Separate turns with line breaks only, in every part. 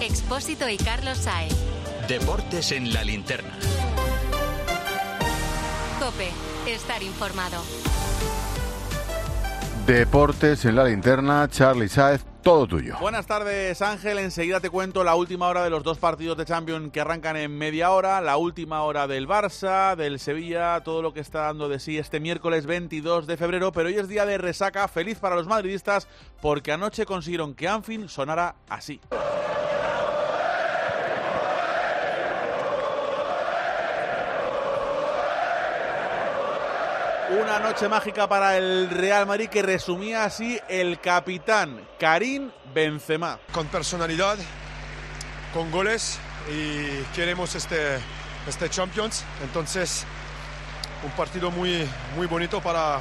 Expósito y Carlos Saez.
Deportes en la linterna.
Cope, estar informado.
Deportes en la linterna, Charlie Saez, todo tuyo.
Buenas tardes, Ángel. Enseguida te cuento la última hora de los dos partidos de Champions que arrancan en media hora, la última hora del Barça, del Sevilla, todo lo que está dando de sí este miércoles 22 de febrero, pero hoy es día de resaca, feliz para los madridistas porque anoche consiguieron que Anfield sonara así. Una noche mágica para el Real Madrid que resumía así el capitán Karim Benzema.
Con personalidad, con goles y queremos este, este Champions. Entonces, un partido muy, muy bonito para,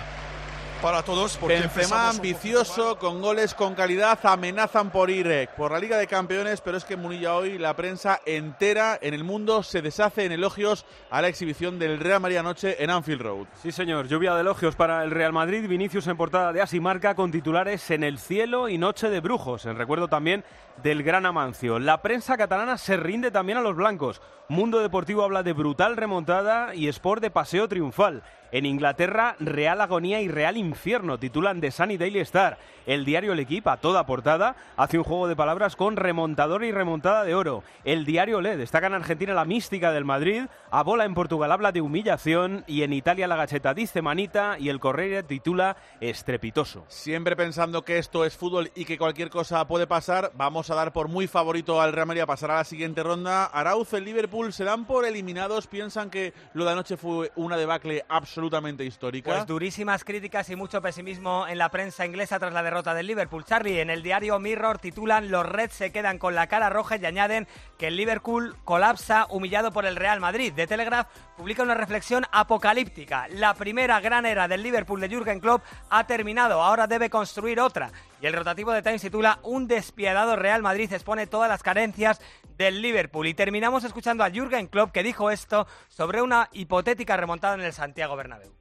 para todos. Porque
Benzema ambicioso, con goles con calidad, amenazan por ir por la Liga de Campeones, pero es que en Munilla hoy la prensa entera en el mundo se deshace en elogios a la exhibición del Real Madrid anoche en Anfield Road.
Sí, señor, lluvia de elogios para el Real Madrid, Vinicius en portada de Asimarca con titulares en el cielo y noche de brujos, en recuerdo también del gran Amancio. La prensa catalana se rinde también a los blancos. Mundo Deportivo habla de brutal remontada y Sport de paseo triunfal. En Inglaterra, Real Agonía y Real Infierno titulan de Sunny Daily Star. El diario El Equipo, a toda portada, hace un juego de palabras con remontador y remontada de oro. El diario Le destaca en Argentina la mística del Madrid, a bola en Portugal habla de humillación y en Italia la gacheta dice manita y el Correia titula estrepitoso.
Siempre pensando que esto es fútbol y que cualquier cosa puede pasar, vamos a dar por muy favorito al Real Madrid a pasar a la siguiente ronda. Arauz, el Liverpool se dan por eliminados, piensan que lo de anoche fue una debacle absolutamente histórica.
Pues durísimas críticas y mucho pesimismo en la prensa inglesa tras la derrota del Liverpool. Charlie, en el diario Mirror titulan Los Reds se quedan con la cara roja y añaden que el Liverpool colapsa humillado por el Real Madrid. The Telegraph publica una reflexión apocalíptica. La primera gran era del Liverpool de Jürgen Klopp ha terminado, ahora debe construir otra. Y el rotativo de Times titula Un despiadado Real Madrid expone todas las carencias del Liverpool. Y terminamos escuchando a Jürgen Klopp que dijo esto sobre una hipotética remontada en el Santiago Bernabéu.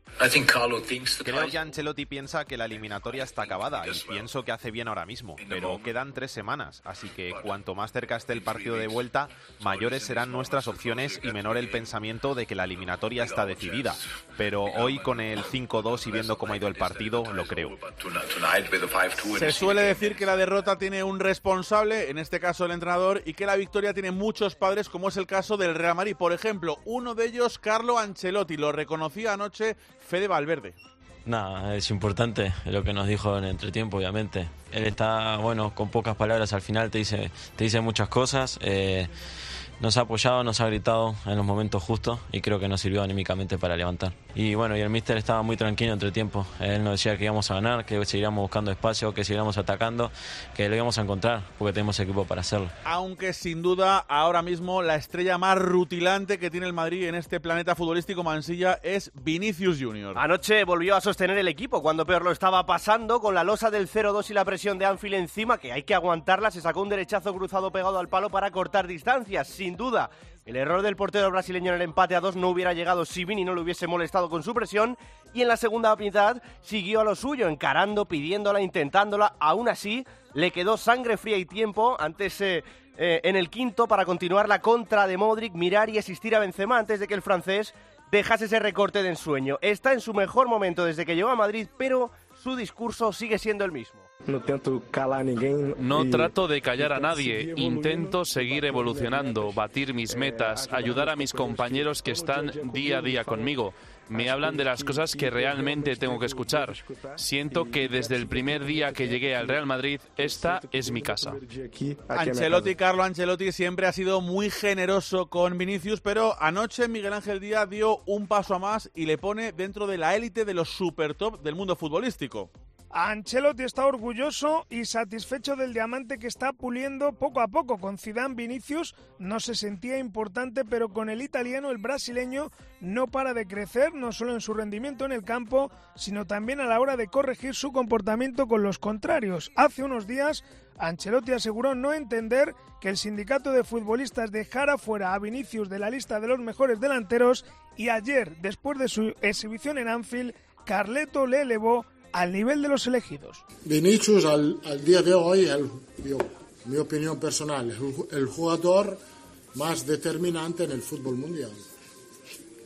Creo que Ancelotti piensa que la eliminatoria está acabada y pienso que hace bien ahora mismo, pero quedan tres semanas, así que cuanto más cerca esté el partido de vuelta, mayores serán nuestras opciones y menor el pensamiento de que la eliminatoria está decidida. Pero hoy con el 5-2 y viendo cómo ha ido el partido, lo creo.
Se suele decir que la derrota tiene un responsable, en este caso el entrenador, y que la victoria tiene muchos padres, como es el caso del Real Madrid. Por ejemplo, uno de ellos, Carlo Ancelotti, lo reconocía anoche Fede Valverde.
Nada, es importante lo que nos dijo en el entretiempo, obviamente. Él está, bueno, con pocas palabras al final te dice, te dice muchas cosas. Eh, nos ha apoyado, nos ha gritado en los momentos justos y creo que nos sirvió anímicamente para levantar. Y bueno, y el míster estaba muy tranquilo entre tiempo. Él nos decía que íbamos a ganar, que seguiríamos buscando espacio, que seguiríamos atacando, que lo íbamos a encontrar porque tenemos equipo para hacerlo.
Aunque sin duda ahora mismo la estrella más rutilante que tiene el Madrid en este planeta futbolístico Mansilla es Vinicius Junior.
Anoche volvió a sostener el equipo cuando peor lo estaba pasando con la losa del 0-2 y la presión de Anfield encima, que hay que aguantarla, se sacó un derechazo cruzado pegado al palo para cortar distancias. Sin duda, el error del portero brasileño en el empate a dos no hubiera llegado si Vini no lo hubiese molestado con su presión y en la segunda mitad siguió a lo suyo, encarando, pidiéndola, intentándola. Aún así, le quedó sangre fría y tiempo antes eh, en el quinto para continuar la contra de Modric, mirar y asistir a Benzema antes de que el francés dejase ese recorte de ensueño. Está en su mejor momento desde que llegó a Madrid, pero su discurso sigue siendo el mismo.
No trato de callar a nadie, intento seguir evolucionando, batir mis metas, ayudar a mis compañeros que están día a día conmigo. Me hablan de las cosas que realmente tengo que escuchar. Siento que desde el primer día que llegué al Real Madrid, esta es mi casa.
Ancelotti, Carlo Ancelotti siempre ha sido muy generoso con Vinicius, pero anoche Miguel Ángel Díaz dio un paso a más y le pone dentro de la élite de los super top del mundo futbolístico.
Ancelotti está orgulloso y satisfecho del diamante que está puliendo poco a poco. Con Zidane Vinicius no se sentía importante, pero con el italiano, el brasileño, no para de crecer, no solo en su rendimiento en el campo, sino también a la hora de corregir su comportamiento con los contrarios. Hace unos días, Ancelotti aseguró no entender que el sindicato de futbolistas dejara fuera a Vinicius de la lista de los mejores delanteros y ayer, después de su exhibición en Anfield, Carleto le elevó al nivel de los elegidos.
Vinicius al, al día de hoy, el, yo mi opinión personal, el jugador más determinante en el fútbol mundial.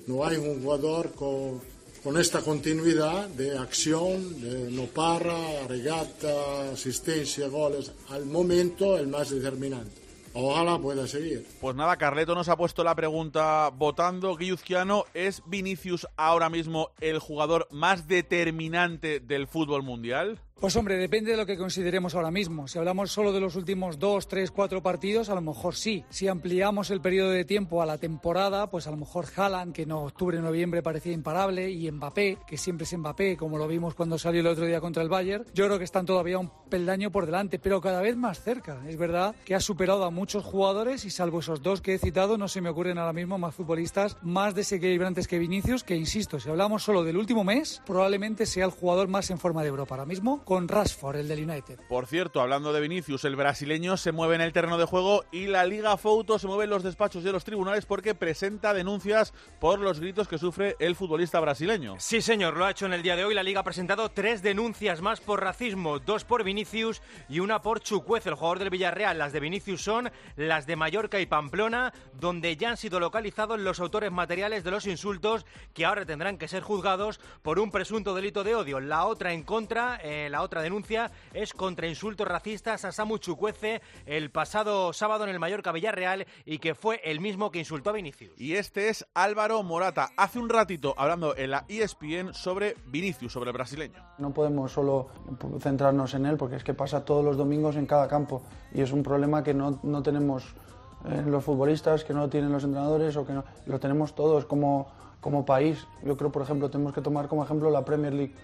No hay un jugador con, con esta continuidad de acción, de no para, regata, asistencia, goles, al momento el más determinante. Ojalá pueda seguir.
Pues nada, Carleto nos ha puesto la pregunta votando. Guilluzquiano, ¿es Vinicius ahora mismo el jugador más determinante del fútbol mundial?
Pues hombre, depende de lo que consideremos ahora mismo. Si hablamos solo de los últimos dos, tres, cuatro partidos, a lo mejor sí. Si ampliamos el periodo de tiempo a la temporada, pues a lo mejor Haaland, que en octubre, noviembre parecía imparable, y Mbappé, que siempre es Mbappé, como lo vimos cuando salió el otro día contra el Bayern, yo creo que están todavía un peldaño por delante, pero cada vez más cerca. Es verdad que ha superado a muchos jugadores y salvo esos dos que he citado, no se me ocurren ahora mismo más futbolistas más desequilibrantes que Vinicius, que insisto, si hablamos solo del último mes, probablemente sea el jugador más en forma de Europa ahora mismo con Rashford, el del United.
Por cierto, hablando de Vinicius, el brasileño se mueve en el terreno de juego y la Liga Fouto se mueve en los despachos de los tribunales porque presenta denuncias por los gritos que sufre el futbolista brasileño.
Sí, señor, lo ha hecho en el día de hoy. La Liga ha presentado tres denuncias más por racismo, dos por Vinicius y una por Chucuez, el jugador del Villarreal. Las de Vinicius son las de Mallorca y Pamplona, donde ya han sido localizados los autores materiales de los insultos que ahora tendrán que ser juzgados por un presunto delito de odio. La otra en contra, eh, la otra denuncia es contra insultos racistas a Samu Chucuece el pasado sábado en el Mallorca Villarreal y que fue el mismo que insultó a Vinicius.
Y este es Álvaro Morata. Hace un ratito hablando en la ESPN sobre Vinicius, sobre el brasileño.
No podemos solo centrarnos en él porque es que pasa todos los domingos en cada campo y es un problema que no, no tenemos en los futbolistas, que no tienen los entrenadores o que no, lo tenemos todos como, como país. Yo creo, por ejemplo, tenemos que tomar como ejemplo la Premier League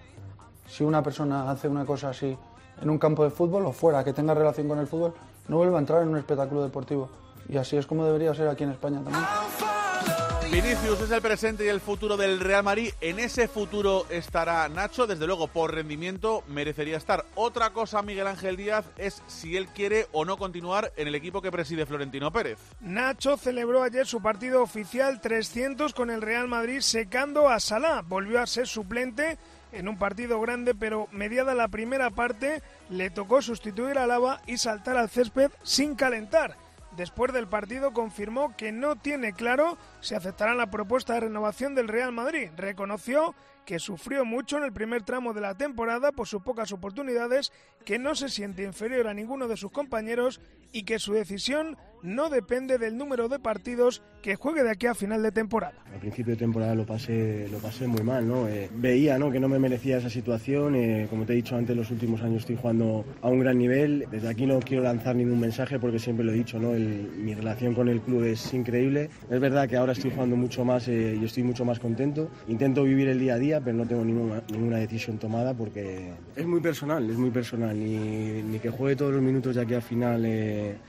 si una persona hace una cosa así en un campo de fútbol o fuera, que tenga relación con el fútbol, no vuelve a entrar en un espectáculo deportivo. Y así es como debería ser aquí en España también.
Vinicius es el presente y el futuro del Real Madrid. En ese futuro estará Nacho. Desde luego, por rendimiento, merecería estar. Otra cosa, Miguel Ángel Díaz, es si él quiere o no continuar en el equipo que preside Florentino Pérez.
Nacho celebró ayer su partido oficial 300 con el Real Madrid secando a Salah. Volvió a ser suplente en un partido grande, pero mediada la primera parte le tocó sustituir a Lava y saltar al césped sin calentar. Después del partido confirmó que no tiene claro si aceptará la propuesta de renovación del Real Madrid. Reconoció que sufrió mucho en el primer tramo de la temporada por sus pocas oportunidades, que no se siente inferior a ninguno de sus compañeros y que su decisión no depende del número de partidos que juegue de aquí a final de temporada.
Al principio de temporada lo pasé, lo pasé muy mal, ¿no? Eh, veía ¿no? que no me merecía esa situación, eh, como te he dicho antes, los últimos años estoy jugando a un gran nivel, desde aquí no quiero lanzar ningún mensaje porque siempre lo he dicho, ¿no? mi relación con el club es increíble, es verdad que ahora estoy jugando mucho más eh, y estoy mucho más contento, intento vivir el día a día, pero no tengo ninguna, ninguna decisión tomada porque es muy personal, es muy personal, ni, ni que juegue todos los minutos de aquí al final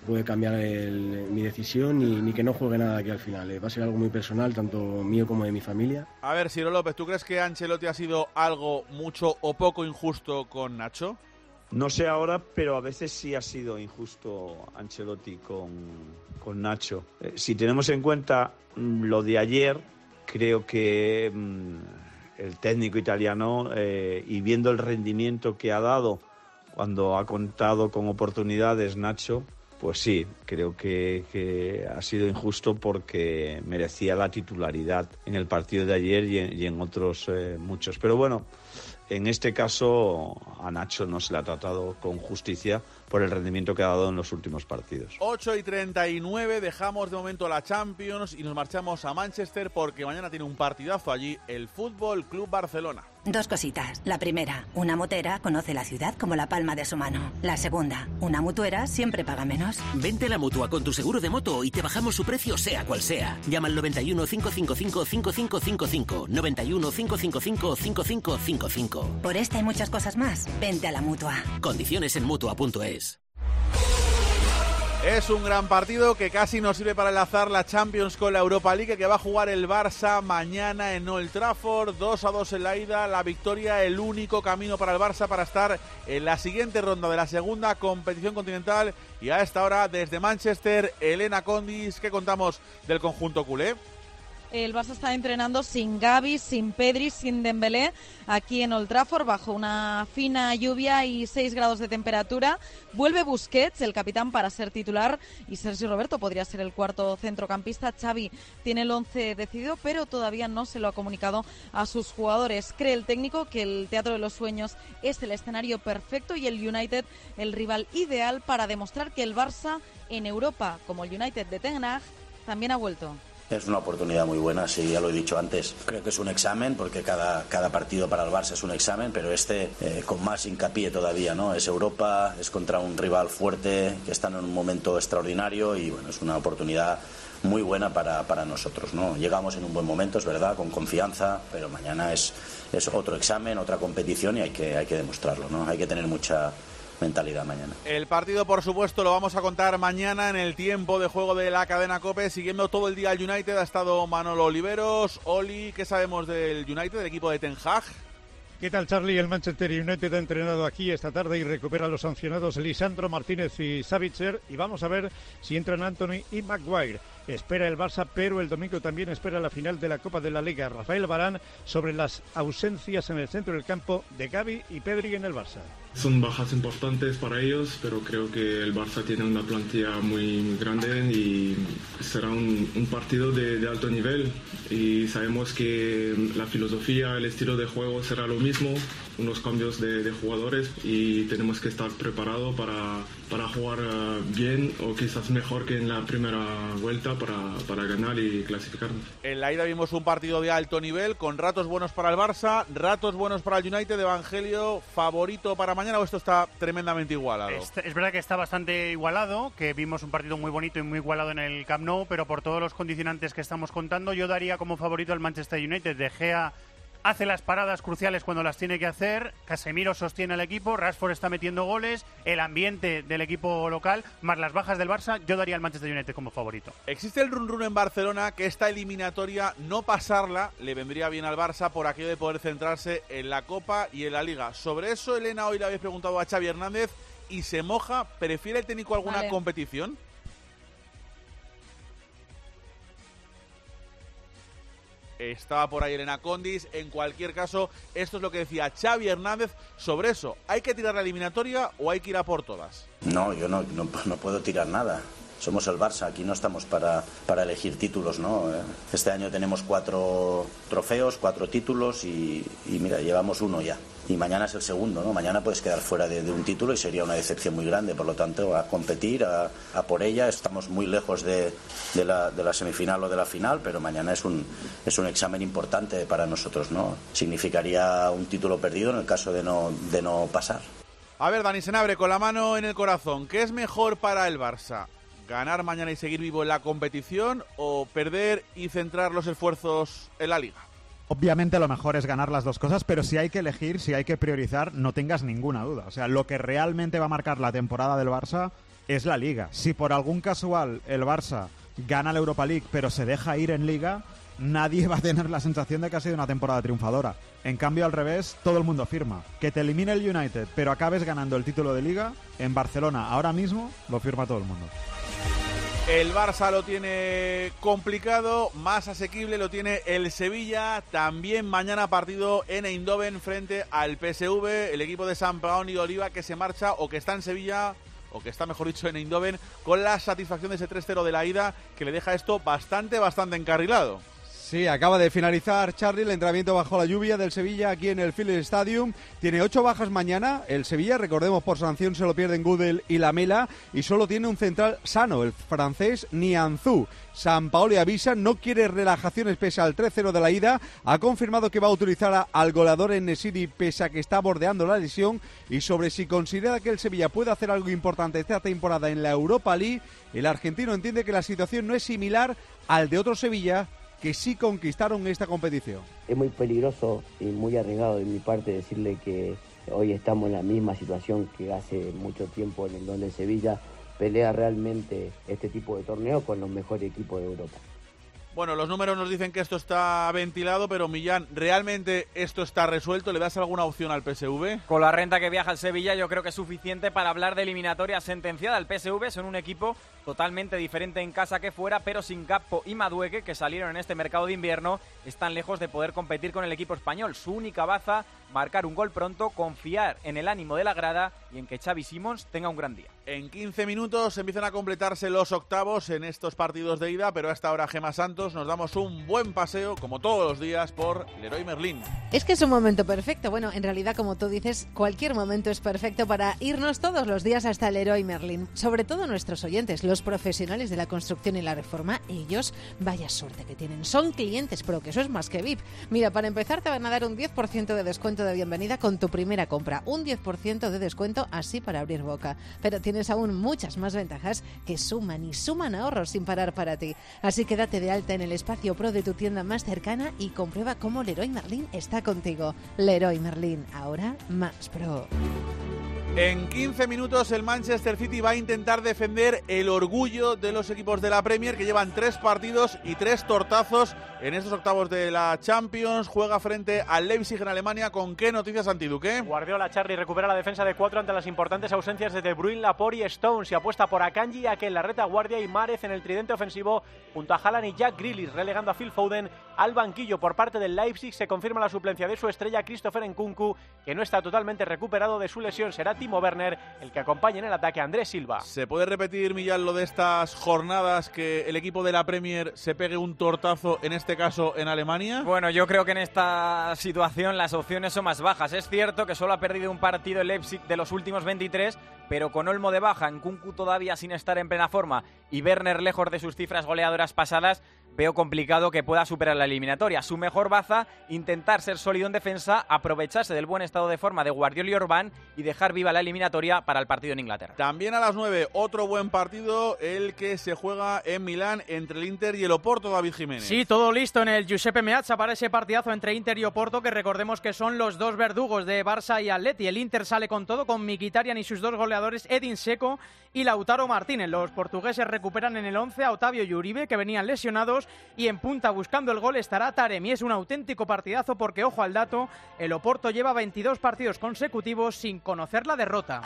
puede cambiar mi decisión ni, ni, que no juegue nada aquí al final. Eh. Va a ser algo muy personal, tanto mío como de mi familia.
A ver, Ciro López, ¿tú crees que Ancelotti ha sido algo mucho o poco injusto con Nacho?
No sé ahora, pero a veces sí ha sido injusto Ancelotti con, con Nacho. Eh, si tenemos en cuenta mm, lo de ayer, creo que mm, el técnico italiano, eh, y viendo el rendimiento que ha dado cuando ha contado con oportunidades Nacho, pues sí, creo que, ha sido injusto porque merecía la titularidad en el partido de ayer y en, otros eh, muchos. Pero bueno, en este caso a Nacho no se le ha tratado con justicia por el rendimiento que ha dado en los últimos partidos.
8 y 39, dejamos de momento la Champions y nos marchamos a Manchester porque mañana tiene un partidazo allí el Fútbol Club Barcelona.
Dos cositas. La primera, una motera conoce la ciudad como la palma de su mano. La segunda, una mutuera siempre paga menos.
Vente a la mutua con tu seguro de moto y te bajamos su precio sea cual sea. Llama al 91 555 5555. 91 555 5555.
Por esta y muchas cosas más, vente a la mutua.
Condiciones en mutua.es.
Es un gran partido que casi nos sirve para enlazar la Champions con la Europa League que va a jugar el Barça mañana en Old Trafford. 2 a 2 en la ida, la victoria, el único camino para el Barça para estar en la siguiente ronda de la segunda competición continental. Y a esta hora, desde Manchester, Elena Condis, ¿qué contamos del conjunto culé?
El Barça está entrenando sin Gaby, sin Pedri, sin Dembélé, aquí en Old Trafford, bajo una fina lluvia y 6 grados de temperatura. Vuelve Busquets, el capitán, para ser titular, y Sergio Roberto podría ser el cuarto centrocampista. Xavi tiene el 11 decidido, pero todavía no se lo ha comunicado a sus jugadores. Cree el técnico que el Teatro de los Sueños es el escenario perfecto y el United el rival ideal para demostrar que el Barça en Europa, como el United de Ten también ha vuelto.
Es una oportunidad muy buena, sí, ya lo he dicho antes. Creo que es un examen, porque cada, cada partido para el Barça es un examen, pero este eh, con más hincapié todavía, ¿no? Es Europa, es contra un rival fuerte, que está en un momento extraordinario y, bueno, es una oportunidad muy buena para, para nosotros, ¿no? Llegamos en un buen momento, es verdad, con confianza, pero mañana es, es otro examen, otra competición y hay que, hay que demostrarlo, ¿no? Hay que tener mucha mentalidad mañana.
El partido, por supuesto, lo vamos a contar mañana en el tiempo de juego de la cadena COPE. Siguiendo todo el día el United ha estado Manolo Oliveros. Oli, ¿qué sabemos del United, del equipo de Ten Hag?
¿Qué tal, Charlie? El Manchester United ha entrenado aquí esta tarde y recupera a los sancionados Lisandro Martínez y Savitzer. Y vamos a ver si entran Anthony y Maguire espera el Barça, pero el domingo también espera la final de la Copa de la Liga. Rafael Barán sobre las ausencias en el centro del campo de Gaby y Pedri en el Barça.
Son bajas importantes para ellos, pero creo que el Barça tiene una plantilla muy, grande y será un, partido de, alto nivel. Y sabemos que la filosofía, el estilo de juego será lo mismo, unos cambios de, jugadores y tenemos que estar preparados para, para jugar eh, bien o quizás mejor que en la primera vuelta para, para ganar y clasificarnos.
En la ida vimos un partido de alto nivel con ratos buenos para el Barça, ratos buenos para el United. Evangelio, favorito para mañana o esto está tremendamente igualado?
Es, es, verdad que está bastante igualado, que vimos un partido muy bonito y muy igualado en el Camp Nou, pero por todos los condicionantes que estamos contando, yo daría como favorito al Manchester United. De Gea hace las paradas cruciales cuando las tiene que hacer, Casemiro sostiene al equipo, Rashford está metiendo goles, el ambiente del equipo local, más las bajas del Barça, yo daría al Manchester United como favorito.
Existe el run run en Barcelona que esta eliminatoria no pasarla le vendría bien al Barça por aquello de poder centrarse en la Copa y en la Liga. Sobre eso, Elena, hoy le habéis preguntado a Xavi Hernández y se moja, ¿prefiere el técnico alguna competición? Estaba por ahí Elena Condis. En cualquier caso, esto es lo que decía Xavi Hernández sobre eso. ¿Hay que tirar la eliminatoria o hay que ir a por todas?
No, yo no, no, puedo tirar nada somos el Barça, aquí no estamos para, para elegir títulos, ¿no? Este año tenemos cuatro trofeos, cuatro títulos y, y mira, llevamos uno ya y mañana es el segundo, ¿no? Mañana puedes quedar fuera de, un título y sería una decepción muy grande, por lo tanto, a competir, a, por ella. Estamos muy lejos de, la, de, la, semifinal o de la final, pero mañana es un, es un examen importante para nosotros, ¿no? Significaría un título perdido en el caso de no, de no pasar.
A ver, Dani Senabre, con la mano en el corazón, ¿qué es mejor para el Barça? ¿Ganar mañana y seguir vivo en la competición o perder y centrar los esfuerzos en la liga?
Obviamente lo mejor es ganar las dos cosas, pero si hay que elegir, si hay que priorizar, no tengas ninguna duda. O sea, lo que realmente va a marcar la temporada del Barça es la liga. Si por algún casual el Barça gana la Europa League, pero se deja ir en liga, nadie va a tener la sensación de que ha sido una temporada triunfadora. En cambio, al revés, todo el mundo firma. Que te elimine el United, pero acabes ganando el título de liga, en Barcelona ahora mismo lo firma todo el mundo.
El Barça lo tiene complicado, más asequible lo tiene el Sevilla. También mañana partido en Eindhoven frente al PSV, el equipo de San y Oliva que se marcha o que está en Sevilla o que está mejor dicho en Eindhoven con la satisfacción de ese 3-0 de la ida que le deja esto bastante, bastante encarrilado.
Sí, acaba de finalizar Charlie el entrenamiento bajo la lluvia del Sevilla aquí en el Philips Stadium. Tiene ocho bajas mañana. El Sevilla, recordemos por sanción, se lo pierden Gudel y Lamela y solo tiene un central sano, el francés Nianzú. San Paoli avisa, no quiere relajaciones pese al 3-0 de la ida. Ha confirmado que va a utilizar al goleador en Nesiri pese a que está bordeando la lesión. Y sobre si considera que el Sevilla puede hacer algo importante esta temporada en la Europa League, el argentino entiende que la situación no es similar al de otro Sevilla que sí conquistaron esta competición.
Es muy peligroso y muy arriesgado de mi parte decirle que hoy estamos en la misma situación que hace mucho tiempo en el donde Sevilla pelea realmente este tipo de torneo con los mejores equipos de Europa.
Bueno, los números nos dicen que esto está ventilado, pero Millán, ¿realmente esto está resuelto? ¿Le das alguna opción al PSV?
Con la renta que viaja al Sevilla, yo creo que es suficiente para hablar de eliminatoria sentenciada. El PSV son un equipo totalmente diferente en casa que fuera, pero sin Capo y Madueque, que salieron en este mercado de invierno, están lejos de poder competir con el equipo español. Su única baza marcar un gol pronto, confiar en el ánimo de la grada y en que Xavi Simons tenga un gran día.
En 15 minutos empiezan a completarse los octavos en estos partidos de ida, pero hasta ahora Gema Santos nos damos un buen paseo, como todos los días, por Leroy Merlin.
Es que es un momento perfecto. Bueno, en realidad, como tú dices, cualquier momento es perfecto para irnos todos los días hasta Leroy Merlin. Sobre todo nuestros oyentes, los profesionales de la construcción y la reforma, ellos, vaya suerte que tienen. Son clientes pero que eso es más que VIP. Mira, para empezar te van a dar un 10% de descuento de bienvenida con tu primera compra. Un 10% de descuento así para abrir boca. Pero tienes aún muchas más ventajas que suman y suman ahorros sin parar para ti. Así que date de alta en el espacio pro de tu tienda más cercana y comprueba cómo Leroy Merlin está contigo. Leroy Merlin, ahora más pro.
En 15 minutos el Manchester City va a intentar defender el orgullo de los equipos de la Premier que llevan tres partidos y tres tortazos en estos octavos de la Champions. Juega frente al Leipzig en Alemania. ¿Con qué noticias, Antiduque?
Guardiola Charlie recupera la defensa de cuatro ante las importantes ausencias de De Bruyne, Laporte y Stones y apuesta por Akanji, en la retaguardia y Márez en el tridente ofensivo junto a Haaland y Jack Grealish relegando a Phil Foden al banquillo por parte del Leipzig. Se confirma la suplencia de su estrella Christopher Nkunku que no está totalmente recuperado de su lesión. Será Timo Werner el que acompaña en el ataque a Andrés Silva.
¿Se puede repetir, Millán, lo de estas jornadas que el equipo de la Premier se pegue un tortazo, en este caso en Alemania?
Bueno, yo creo que en esta situación las opciones son más bajas. Es cierto que solo ha perdido un partido el Leipzig de los últimos 23, pero con Olmo de baja, en Kunku todavía sin estar en plena forma y Werner lejos de sus cifras goleadoras pasadas, veo complicado que pueda superar la eliminatoria. Su mejor baza, intentar ser sólido en defensa, aprovecharse del buen estado de forma de Guardiola y Orbán y dejar viva la eliminatoria para el partido en Inglaterra.
También a las 9, otro buen partido, el que se juega en Milán entre el Inter y el Oporto, David Jiménez.
Sí, todo listo en el Giuseppe Meazza para ese partidazo entre Inter y Oporto, que recordemos que son los dos verdugos de Barça y Atleti. El Inter sale con todo, con Mikitarian y sus dos goleadores, Edin Seco y Lautaro Martínez. Los portugueses recuperan en el 11 a Otavio y Uribe, que venían lesionados, y en punta buscando el gol estará Taremi. Es un auténtico partidazo porque, ojo al dato, el Oporto lleva 22 partidos consecutivos sin conocer la derrota.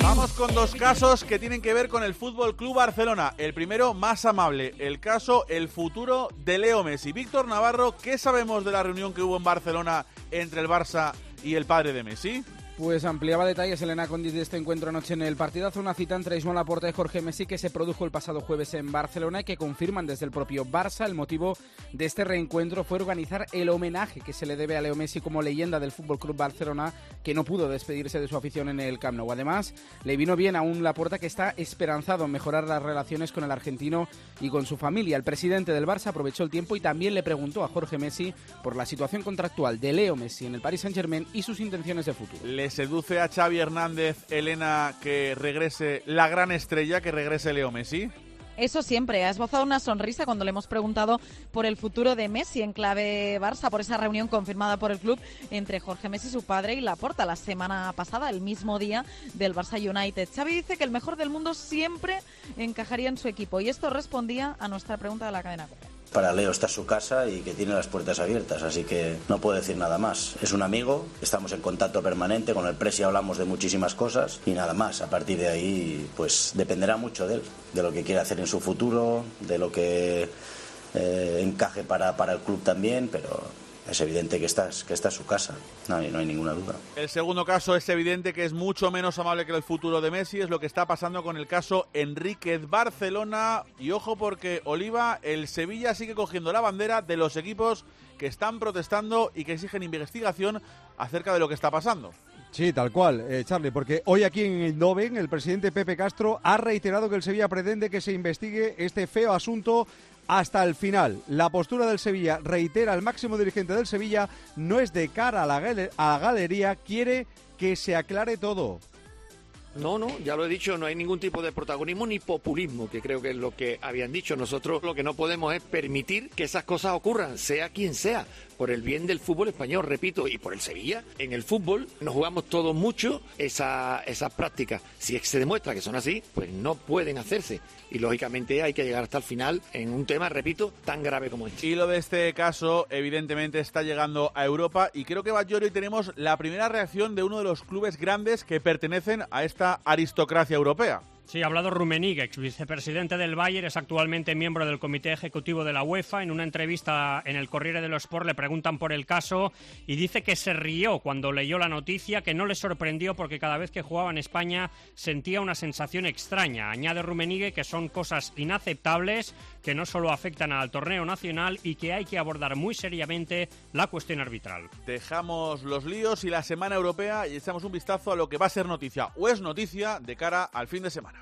Vamos con dos casos que tienen que ver con el Fútbol Club Barcelona. El primero, más amable, el caso El futuro de Leo Messi. Víctor Navarro, ¿qué sabemos de la reunión que hubo en Barcelona entre el Barça y el padre de Messi?
Pues ampliaba detalles Elena Condis de este encuentro anoche en el partidazo, una cita entre Joan Laporta y Jorge Messi que se produjo el pasado jueves en Barcelona y que confirman desde el propio Barça el motivo de este reencuentro fue organizar el homenaje que se le debe a Leo Messi como leyenda del Fútbol Club Barcelona que no pudo despedirse de su afición en el Camp Nou. Además, le vino bien a un Laporta que está esperanzado en mejorar las relaciones con el argentino y con su familia. El presidente del Barça aprovechó el tiempo y también le preguntó a Jorge Messi por la situación contractual de Leo Messi en el Paris Saint-Germain y sus intenciones de futuro
seduce a Xavi Hernández, Elena, que regrese la gran estrella, que regrese Leo Messi?
Eso siempre. Ha esbozado una sonrisa cuando le hemos preguntado por el futuro de Messi en clave Barça, por esa reunión confirmada por el club entre Jorge Messi, su padre, y Laporta la semana pasada, el mismo día del Barça United. Xavi dice que el mejor del mundo siempre encajaría en su equipo y esto respondía a nuestra pregunta de la cadena
para Leo está su casa y que tiene las puertas abiertas, así que no puedo decir nada más. Es un amigo, estamos en contacto permanente, con el Presi hablamos de muchísimas cosas y nada más. A partir de ahí, pues dependerá mucho de él, de lo que quiere hacer en su futuro, de lo que eh, encaje para, para el club también, pero es evidente que esta, que está su casa, no hay, no hay ninguna duda.
El segundo caso es evidente que es mucho menos amable que el futuro de Messi, es lo que está pasando con el caso Enríquez Barcelona. Y ojo porque Oliva, el Sevilla sigue cogiendo la bandera de los equipos que están protestando y que exigen investigación acerca de lo que está pasando.
Sí, tal cual, eh, Charlie, porque hoy aquí en Eindhoven el presidente Pepe Castro ha reiterado que el Sevilla pretende que se investigue este feo asunto hasta el final. La postura del Sevilla, reitera el máximo dirigente del Sevilla, no es de cara a la, a la galería, quiere que se aclare todo.
No, no, ya lo he dicho, no hay ningún tipo de protagonismo ni populismo, que creo que es lo que habían dicho. Nosotros lo que no podemos es permitir que esas cosas ocurran, sea quien sea por el bien del fútbol español, repito, y por el Sevilla. En el fútbol nos jugamos todos mucho esa, esas prácticas. Si se demuestra que son así, pues no pueden hacerse. Y lógicamente hay que llegar hasta el final en un tema, repito, tan grave como este.
Y lo de este caso, evidentemente, está llegando a Europa y creo que Bayor hoy tenemos la primera reacción de uno de los clubes grandes que pertenecen a esta aristocracia europea.
Sí, ha hablado Rummenigge, ex vicepresidente del Bayern, es actualmente miembro del comité ejecutivo de la UEFA. En una entrevista en el Corriere dello Sport le preguntan por el caso y dice que se rió cuando leyó la noticia, que no le sorprendió porque cada vez que jugaba en España sentía una sensación extraña. Añade Rummenigge que son cosas inaceptables, que no solo afectan al torneo nacional y que hay que abordar muy seriamente la cuestión arbitral.
Dejamos los líos y la semana europea y echamos un vistazo a lo que va a ser noticia o es noticia de cara al fin de semana.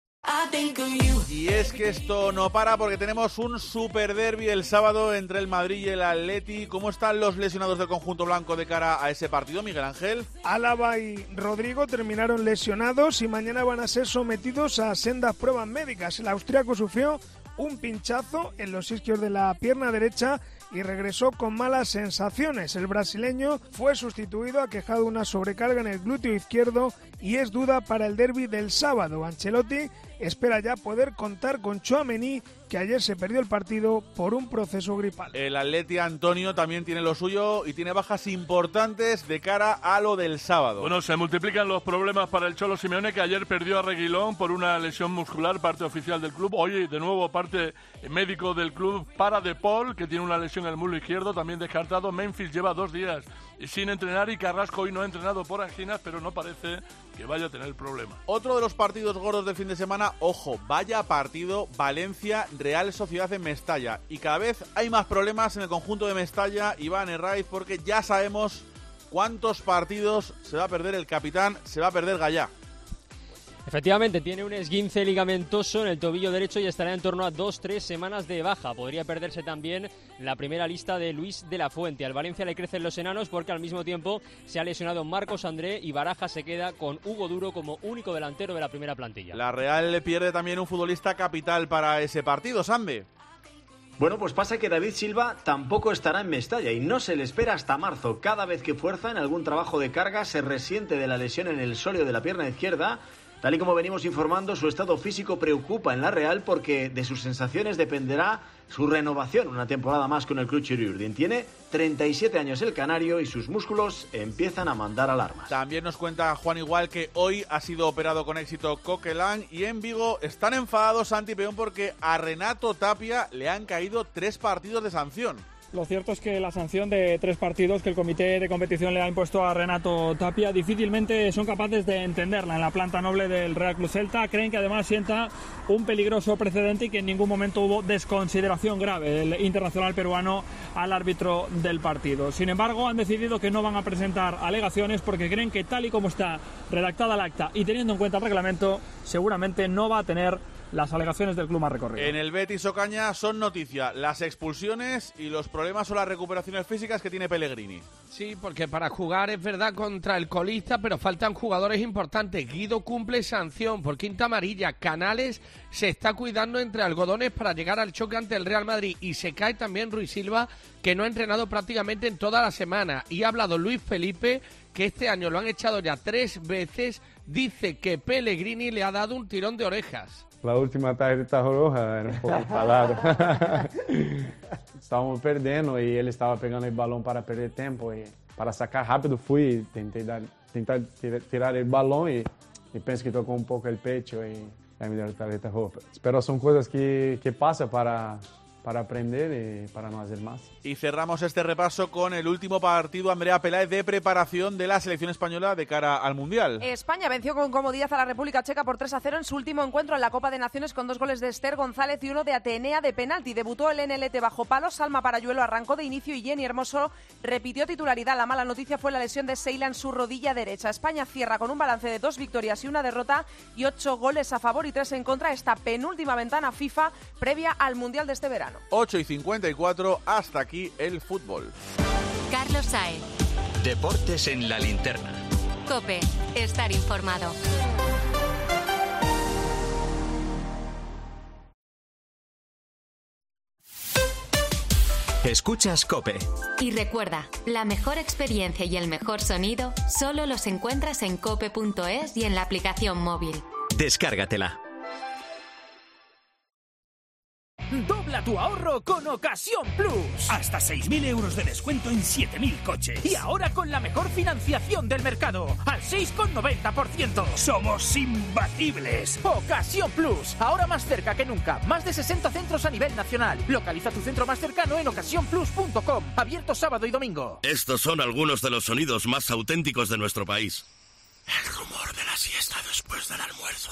Y es que esto no para porque tenemos un super derby el sábado entre el Madrid y el Atleti. ¿Cómo están los lesionados del conjunto blanco de cara a ese partido, Miguel Ángel?
Álava y Rodrigo terminaron lesionados y mañana van a ser sometidos a sendas pruebas médicas. El austriaco sufrió un pinchazo en los isquios de la pierna derecha y regresó con malas sensaciones. El brasileño fue sustituido, aquejado una sobrecarga en el glúteo izquierdo y es duda para el derby del sábado. Ancelotti espera ya poder contar con Chouameni, que ayer se perdió el partido por un proceso gripal.
El Atleti Antonio también tiene lo suyo y tiene bajas importantes de cara a lo del sábado.
Bueno, se multiplican los problemas para el Cholo Simeone, que ayer perdió a Reguilón por una lesión muscular, parte oficial del club. Hoy, de nuevo, parte médico del club para De Paul, que tiene una lesión en el muslo izquierdo, también descartado. Memphis lleva dos días sin entrenar y Carrasco hoy no ha entrenado por anginas, pero no parece que vaya a tener problema.
Otro de los partidos gordos del fin de semana, ojo, vaya partido Valencia Real Sociedad en Mestalla. Y cada vez hay más problemas en el conjunto de Mestalla, Iván Herraiz, porque ya sabemos cuántos partidos se va a perder el capitán, se va a perder Gallá.
Efectivamente, tiene un esguince ligamentoso en el tobillo derecho y estará en torno a dos, tres semanas de baja. Podría perderse también la primera lista de Luis de la Fuente. Al Valencia le crecen los enanos porque al mismo tiempo se ha lesionado Marcos André y Baraja se queda con Hugo Duro como único delantero de la primera plantilla.
La Real le pierde también un futbolista capital para ese partido, Sambe.
Bueno, pues pasa que David Silva tampoco estará en Mestalla y no se le espera hasta marzo. Cada vez que fuerza en algún trabajo de carga se resiente de la lesión en el sóleo de la pierna izquierda Tal y como venimos informando, su estado físico preocupa en la Real porque de sus sensaciones dependerá su renovación una temporada más con el club Chiriurdin. Tiene 37 años el canario y sus músculos empiezan a mandar alarmas.
También nos cuenta Juan Igual que hoy ha sido operado con éxito Coquelin y en Vigo están enfadados Santi Peón porque a Renato Tapia le han caído tres partidos de sanción.
Lo cierto es que la sanción de tres partidos que el comité de competición le ha impuesto a Renato Tapia difícilmente son capaces de entenderla en la planta noble del Real Club Celta. Creen que además sienta un peligroso precedente y que en ningún momento hubo desconsideración grave del internacional peruano al árbitro del partido. Sin embargo, han decidido que no van a presentar alegaciones porque creen que tal y como está redactada el acta y teniendo en cuenta el reglamento, seguramente no va a tener las alegaciones del club más recorrido.
En el Betis Ocaña son noticia las expulsiones y los problemas o las recuperaciones físicas que tiene Pellegrini.
Sí, porque para jugar es verdad contra el colista, pero faltan jugadores importantes. Guido cumple sanción por quinta amarilla. Canales se está cuidando entre algodones para llegar al choque ante el Real Madrid. Y se cae también Ruiz Silva, que no ha entrenado prácticamente en toda la semana. Y ha hablado Luis Felipe, que este año lo han echado ya tres veces. Dice que Pellegrini le ha dado un tirón de orejas.
La última tarjeta roja era un poco falado. Estábamos perdiendo y él estaba pegando el balón para perder tiempo. Y para sacar rápido fui, intenté dar, intentar tirar el balón y, y pensé que tocó un poco el pecho y ahí me dio la tarjeta roja. Pero son cosas que, que pasan para, para aprender y para no hacer más.
Y cerramos este repaso con el último partido, Andrea Peláez, de preparación de la selección española de cara al Mundial.
España venció con comodidad a la República Checa por 3 a 0 en su último encuentro en la Copa de Naciones con dos goles de Esther González y uno de Atenea de penalti. Debutó el NLT bajo palos, Salma Parayuelo arrancó de inicio y Jenny Hermoso repitió titularidad. La mala noticia fue la lesión de Seila en su rodilla derecha. España cierra con un balance de dos victorias y una derrota y ocho goles a favor y tres en contra esta penúltima ventana FIFA previa al Mundial de este verano.
8 y 54, hasta aquí el fútbol.
Carlos Saez.
Deportes en la linterna.
Cope, estar informado.
Escuchas Cope.
Y recuerda, la mejor experiencia y el mejor sonido solo los encuentras en cope.es y en la aplicación móvil.
Descárgatela.
Dobla tu ahorro con Ocasión Plus. Hasta 6.000 euros de descuento en 7.000 coches. Y ahora con la mejor financiación del mercado, al 6,90%. Somos imbatibles. Ocasión Plus, ahora más cerca que nunca. Más de 60 centros a nivel nacional. Localiza tu centro más cercano en ocasiónplus.com. Abierto sábado y domingo.
Estos son algunos de los sonidos más auténticos de nuestro país. El rumor de la siesta después del almuerzo.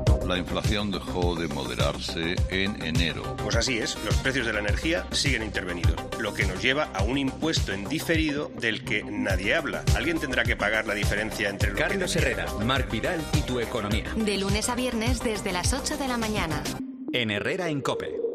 La inflación dejó de moderarse en enero.
Pues así es, los precios de la energía siguen intervenidos, lo que nos lleva a un impuesto en diferido del que nadie habla. Alguien tendrá que pagar la diferencia entre lo
Carlos
que
Herrera, Marc Vidal y tu economía.
De lunes a viernes desde las 8 de la mañana.
En Herrera en Cope.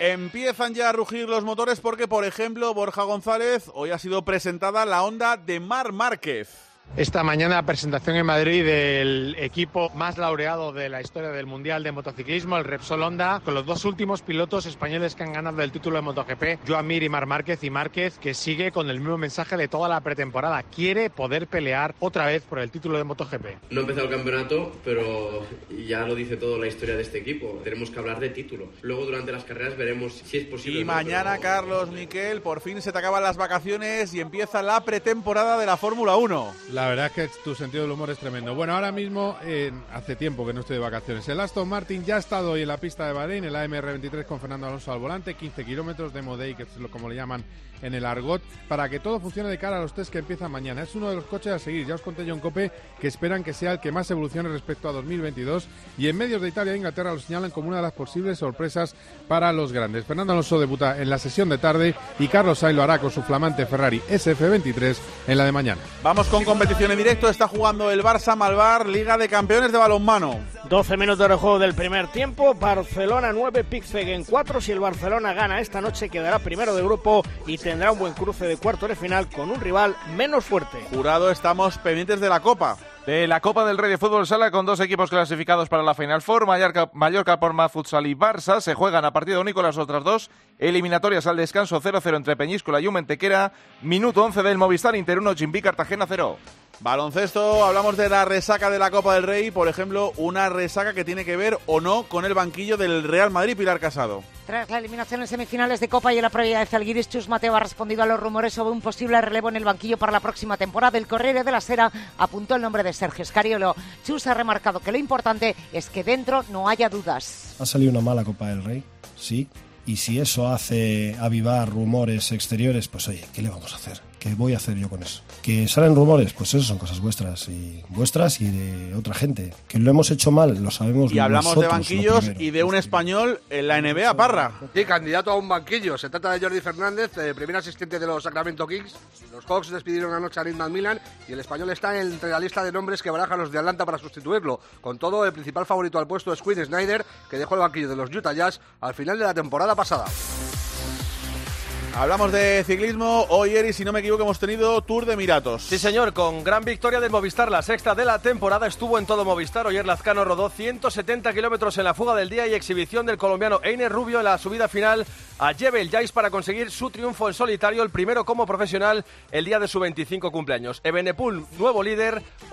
Empiezan ya a rugir los motores porque, por ejemplo, Borja González, hoy ha sido presentada la Honda de Mar Márquez.
Esta mañana presentación en Madrid del equipo más laureado de la historia del Mundial de Motociclismo, el Repsol Honda, con los dos últimos pilotos españoles que han ganado el título de MotoGP, Joan Mir y Mar Márquez, y Márquez que sigue con el mismo mensaje de toda la pretemporada, quiere poder pelear otra vez por el título de MotoGP.
No ha empezado el campeonato, pero ya lo dice todo la historia de este equipo, tenemos que hablar de título. Luego durante las carreras veremos si es posible.
Y
no,
mañana,
pero-
Carlos Miquel, por fin se te acaban las vacaciones y empieza la pretemporada de la Fórmula 1.
La verdad es que tu sentido del humor es tremendo. Bueno, ahora mismo, eh, hace tiempo que no estoy de vacaciones. El Aston Martin ya ha estado hoy en la pista de Bahrein, el AMR23 con Fernando Alonso al volante, 15 kilómetros de Day, que es lo, como le llaman en el argot, para que todo funcione de cara a los test que empiezan mañana. Es uno de los coches a seguir. Ya os conté yo en COPE que esperan que sea el que más evolucione respecto a 2022 y en medios de Italia e Inglaterra lo señalan como una de las posibles sorpresas para los grandes. Fernando Alonso debuta en la sesión de tarde y Carlos Sainz lo hará con su flamante Ferrari SF23 en la de mañana.
Vamos con competición en directo. Está jugando el Barça Malvar, Liga de Campeones de Balonmano.
12 minutos de juego del primer tiempo, Barcelona 9, Pixegen 4. Si el Barcelona gana esta noche quedará primero de grupo y tendrá un buen cruce de cuartos de final con un rival menos fuerte.
Jurado, estamos pendientes de la Copa.
La Copa del Rey de Fútbol Sala con dos equipos clasificados para la Final Four, Mallorca, Mallorca por más Futsal y Barça, se juegan a partido único las otras dos eliminatorias al descanso 0-0 entre Peñíscola y Humentequera, minuto 11 del Movistar Inter 1, Chimbí Cartagena 0.
Baloncesto, hablamos de la resaca de la Copa del Rey, por ejemplo, una resaca que tiene que ver o no con el banquillo del Real Madrid, Pilar Casado.
Tras la eliminación en semifinales de Copa y en la previa de Zalgiris, Chus Mateo ha respondido a los rumores sobre un posible relevo en el banquillo para la próxima temporada. El Corriere de la Sera apuntó el nombre de Sergio Scariolo. Chus ha remarcado que lo importante es que dentro no haya dudas.
Ha salido una mala Copa del Rey, sí. Y si eso hace avivar rumores exteriores, pues oye, ¿qué le vamos a hacer? ¿Qué voy a hacer yo con eso? Que salen rumores, pues eso son cosas vuestras y vuestras y de otra gente. Que lo hemos hecho mal, lo sabemos
Y hablamos de
nosotros,
banquillos y de un español en la NBA, Parra.
Sí, candidato a un banquillo. Se trata de Jordi Fernández, eh, primer asistente de los Sacramento Kings. Los Hawks despidieron anoche a Nick McMillan y el español está entre la lista de nombres que barajan los de Atlanta para sustituirlo. Con todo, el principal favorito al puesto es Quinn Snyder, que dejó el banquillo de los Utah Jazz al final de la temporada pasada.
Hablamos de ciclismo. Hoy, Eri, si no me equivoco, hemos tenido Tour de Emiratos.
Sí, señor, con gran victoria del Movistar. La sexta de la temporada estuvo en todo Movistar. Oyer Lazcano rodó 170 kilómetros en la fuga del día y exhibición del colombiano Einer Rubio en la subida final a Jebel Jais para conseguir su triunfo en solitario, el primero como profesional el día de su 25 cumpleaños. Ebenepul, nuevo líder.